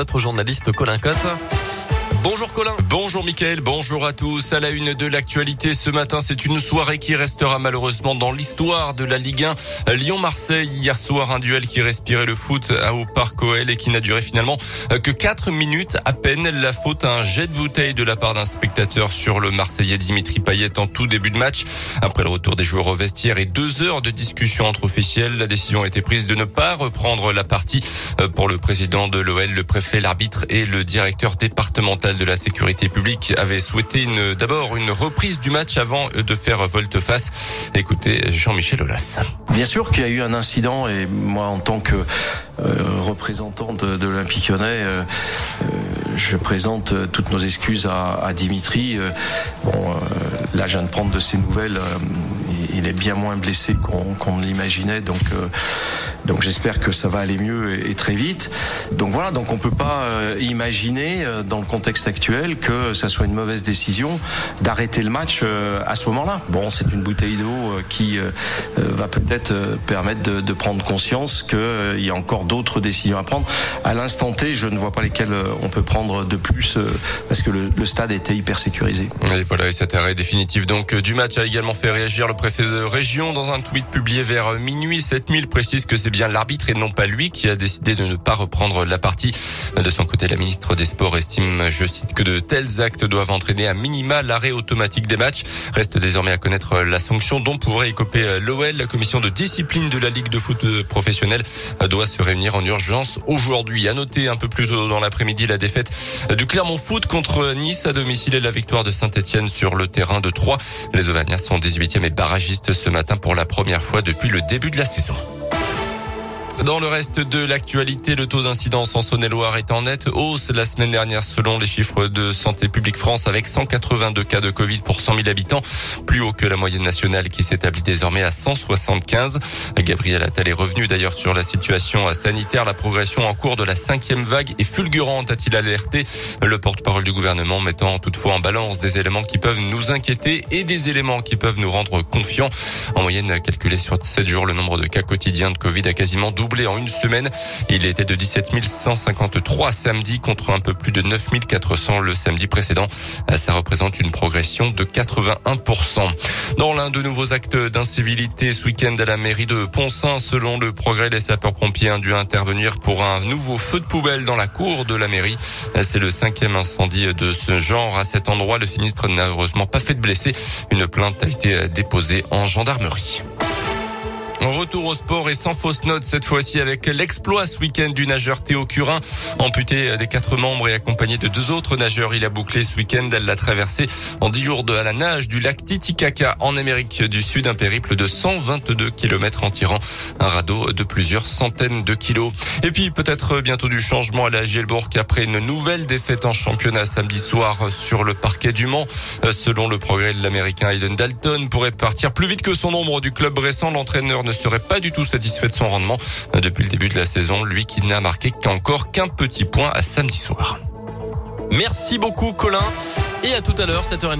notre journaliste Colin Cotte. Bonjour Colin. Bonjour Mickaël, bonjour à tous. À la une de l'actualité ce matin, c'est une soirée qui restera malheureusement dans l'histoire de la Ligue 1. Lyon-Marseille, hier soir, un duel qui respirait le foot au Parc OL et qui n'a duré finalement que 4 minutes à peine. La faute à un jet de bouteille de la part d'un spectateur sur le Marseillais Dimitri Payet en tout début de match. Après le retour des joueurs au vestiaire et deux heures de discussion entre officiels, la décision a été prise de ne pas reprendre la partie pour le président de l'OL, le préfet, l'arbitre et le directeur départemental de la sécurité publique avait souhaité d'abord une reprise du match avant de faire volte-face. Écoutez Jean-Michel Aulas. Bien sûr qu'il y a eu un incident et moi en tant que euh, représentant de, de l'Olympique Lyonnais, euh, euh je présente toutes nos excuses à, Dimitri. Là, je viens de prendre de ses nouvelles. il est bien moins blessé qu'on l'imaginait, donc donc j'espère que ça va aller mieux et, très vite. Donc voilà, donc on peut pas imaginer dans le contexte actuel que ça soit une mauvaise décision d'arrêter le match à ce moment-là. Bon, c'est une bouteille d'eau qui va peut-être permettre de, prendre conscience qu'il y a encore d'autres décisions à prendre. À l'instant T, je ne vois pas lesquelles on peut prendre de plus euh, parce que le, le stade était hyper sécurisé. Et voilà, et cet arrêt définitif donc du match a également fait réagir le préfet de région dans un tweet publié vers minuit. 7000 précise que c'est bien l'arbitre et non pas lui qui a décidé de ne pas reprendre la partie. De son côté, la ministre des Sports estime, je cite, que de tels actes doivent entraîner à minima l'arrêt automatique des matchs. Reste désormais à connaître la sanction dont pourrait écoper l'OL. La commission de discipline de la Ligue de foot professionnelle doit se réunir en urgence aujourd'hui. À noter un peu plus tôt dans l'après-midi la défaite du Clermont Foot contre Nice à domicile et la victoire de Saint-Etienne sur le terrain de Troyes. Les Auvergnats sont 18e et barragistes ce matin pour la première fois depuis le début de la saison. Dans le reste de l'actualité, le taux d'incidence en Saône-et-Loire est en nette hausse la semaine dernière selon les chiffres de Santé publique France avec 182 cas de Covid pour 100 000 habitants, plus haut que la moyenne nationale qui s'établit désormais à 175. Gabriel Attal est revenu d'ailleurs sur la situation sanitaire. La progression en cours de la cinquième vague est fulgurante, a-t-il alerté. Le porte-parole du gouvernement mettant toutefois en balance des éléments qui peuvent nous inquiéter et des éléments qui peuvent nous rendre confiants. En moyenne, calculé sur 7 jours, le nombre de cas quotidiens de Covid a quasiment doublé en une semaine. Il était de 17 153 samedi contre un peu plus de 9 400 le samedi précédent. Ça représente une progression de 81%. Dans l'un de nouveaux actes d'incivilité ce week-end à la mairie de Poncin, selon le progrès, les sapeurs-pompiers ont dû intervenir pour un nouveau feu de poubelle dans la cour de la mairie. C'est le cinquième incendie de ce genre. À cet endroit, le sinistre n'a heureusement pas fait de blessés. Une plainte a été déposée en gendarmerie. Retour au sport et sans fausse note cette fois-ci avec l'exploit ce week-end du nageur Théo Curin, amputé des quatre membres et accompagné de deux autres nageurs. Il a bouclé ce week-end, l'a traversé en dix jours de à la nage du lac Titicaca en Amérique du Sud, un périple de 122 km en tirant un radeau de plusieurs centaines de kilos. Et puis peut-être bientôt du changement à la Gielbourg après une nouvelle défaite en championnat samedi soir sur le parquet du Mans. Selon le progrès de l'américain Aiden Dalton, pourrait partir plus vite que son ombre du club récent. L'entraîneur serait pas du tout satisfait de son rendement depuis le début de la saison, lui qui n'a marqué qu'encore qu'un petit point à samedi soir. Merci beaucoup Colin et à tout à l'heure 7h30.